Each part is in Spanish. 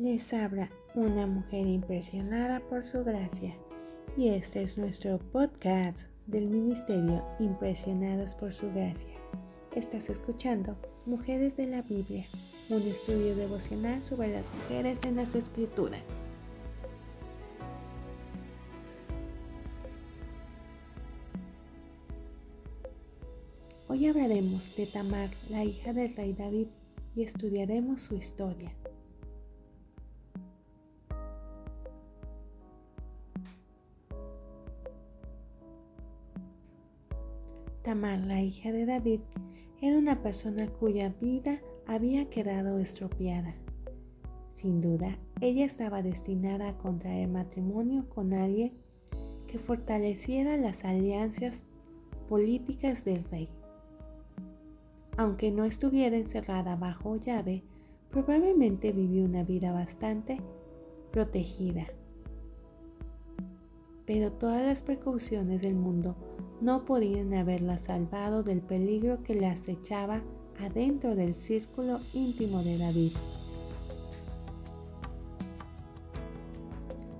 Les habla una mujer impresionada por su gracia y este es nuestro podcast del Ministerio Impresionadas por su gracia. Estás escuchando Mujeres de la Biblia, un estudio devocional sobre las mujeres en las escrituras. Hoy hablaremos de Tamar, la hija del rey David, y estudiaremos su historia. Tamar, la hija de David, era una persona cuya vida había quedado estropeada. Sin duda, ella estaba destinada a contraer matrimonio con alguien que fortaleciera las alianzas políticas del rey. Aunque no estuviera encerrada bajo llave, probablemente vivió una vida bastante protegida. Pero todas las precauciones del mundo no podían haberla salvado del peligro que le acechaba adentro del círculo íntimo de David.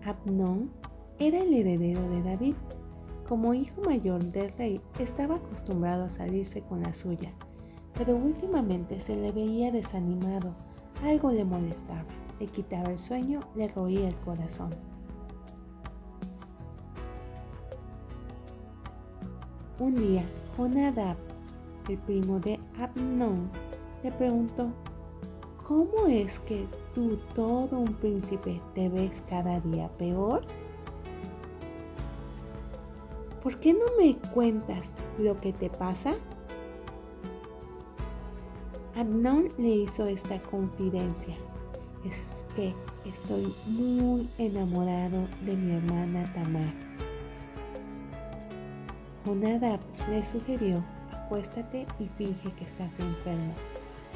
Abnón era el heredero de David. Como hijo mayor del rey, estaba acostumbrado a salirse con la suya, pero últimamente se le veía desanimado. Algo le molestaba, le quitaba el sueño, le roía el corazón. Un día, Jonadab, el primo de Abnón, le preguntó, ¿cómo es que tú, todo un príncipe, te ves cada día peor? ¿Por qué no me cuentas lo que te pasa? Abnón le hizo esta confidencia. Es que estoy muy enamorado de mi hermana Tamar. Jonadab le sugirió, acuéstate y finge que estás enfermo.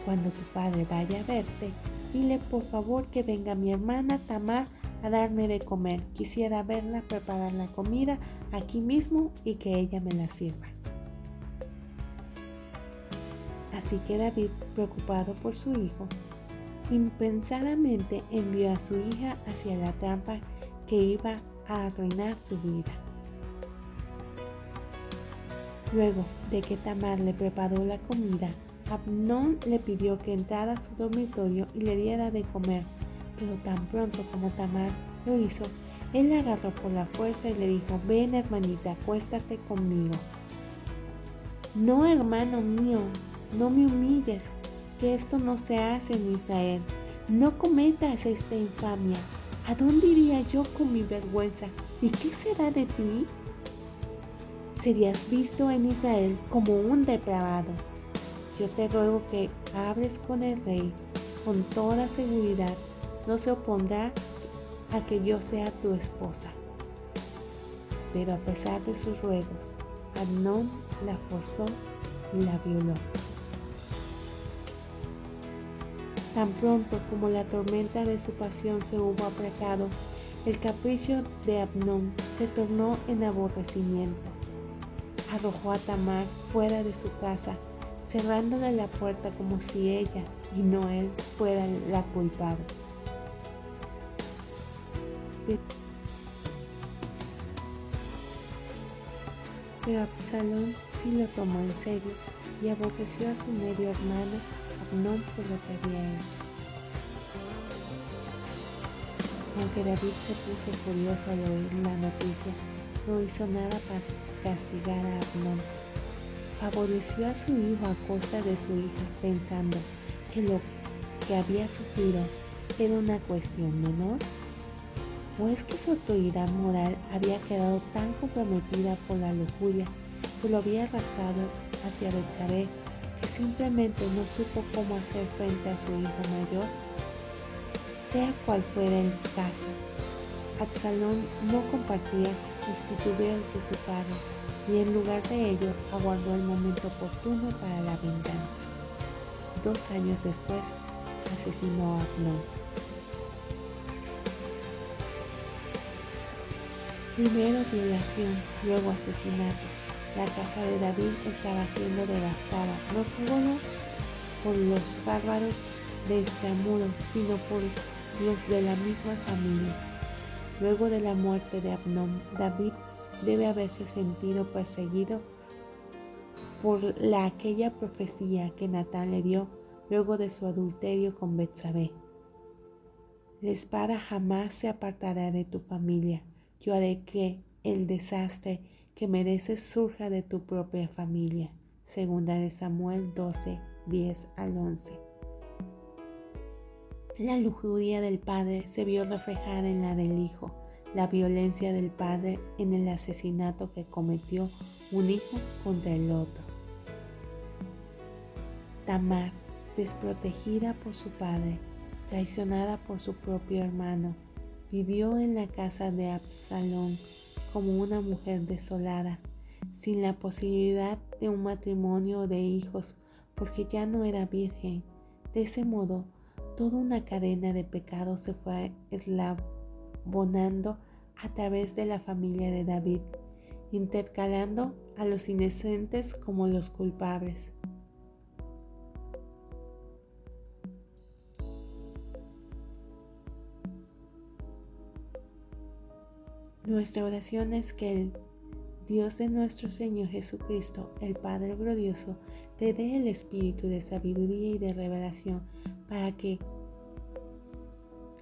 Cuando tu padre vaya a verte, dile por favor que venga mi hermana Tamar a darme de comer. Quisiera verla preparar la comida aquí mismo y que ella me la sirva. Así que David, preocupado por su hijo, impensadamente envió a su hija hacia la trampa que iba a arruinar su vida. Luego de que Tamar le preparó la comida, Abnón le pidió que entrara a su dormitorio y le diera de comer, pero tan pronto como Tamar lo hizo, él la agarró por la fuerza y le dijo, ven hermanita, acuéstate conmigo. No, hermano mío, no me humilles, que esto no se hace en Israel. No cometas esta infamia. ¿A dónde iría yo con mi vergüenza? ¿Y qué será de ti? Serías visto en Israel como un depravado. Yo te ruego que hables con el rey con toda seguridad. No se opondrá a que yo sea tu esposa. Pero a pesar de sus ruegos, Amnón la forzó y la violó. Tan pronto como la tormenta de su pasión se hubo aplacado, el capricho de Abnón se tornó en aborrecimiento arrojó a Tamar fuera de su casa, cerrándole la puerta como si ella y no él fuera la culpable. Pero Absalón sí lo tomó en serio y aborreció a su medio hermano Abnón por lo que había hecho. Aunque David se puso furioso al oír la noticia, no hizo nada para castigar a Abnón. Favoreció a su hijo a costa de su hija, pensando que lo que había sufrido era una cuestión menor. ¿O es que su autoridad moral había quedado tan comprometida por la lujuria que lo había arrastrado hacia Betsabé que simplemente no supo cómo hacer frente a su hijo mayor? Sea cual fuera el caso, Absalón no compartía los titubeos de su padre y en lugar de ello aguardó el momento oportuno para la venganza. Dos años después asesinó a Abnón. Primero violación, luego asesinato. La casa de David estaba siendo devastada, no solo por los bárbaros de Estramuro, sino por los de la misma familia. Luego de la muerte de Abnón, David debe haberse sentido perseguido por la aquella profecía que Natán le dio luego de su adulterio con Betsabé. La espada jamás se apartará de tu familia. Yo haré que el desastre que mereces surja de tu propia familia. Segunda de Samuel 12, 10 al 11. La lujuria del padre se vio reflejada en la del hijo, la violencia del padre en el asesinato que cometió un hijo contra el otro. Tamar, desprotegida por su padre, traicionada por su propio hermano, vivió en la casa de Absalón como una mujer desolada, sin la posibilidad de un matrimonio o de hijos, porque ya no era virgen. De ese modo, toda una cadena de pecados se fue eslabonando a través de la familia de David, intercalando a los inocentes como los culpables. Nuestra oración es que el Dios de nuestro Señor Jesucristo, el Padre glorioso, te dé el espíritu de sabiduría y de revelación para que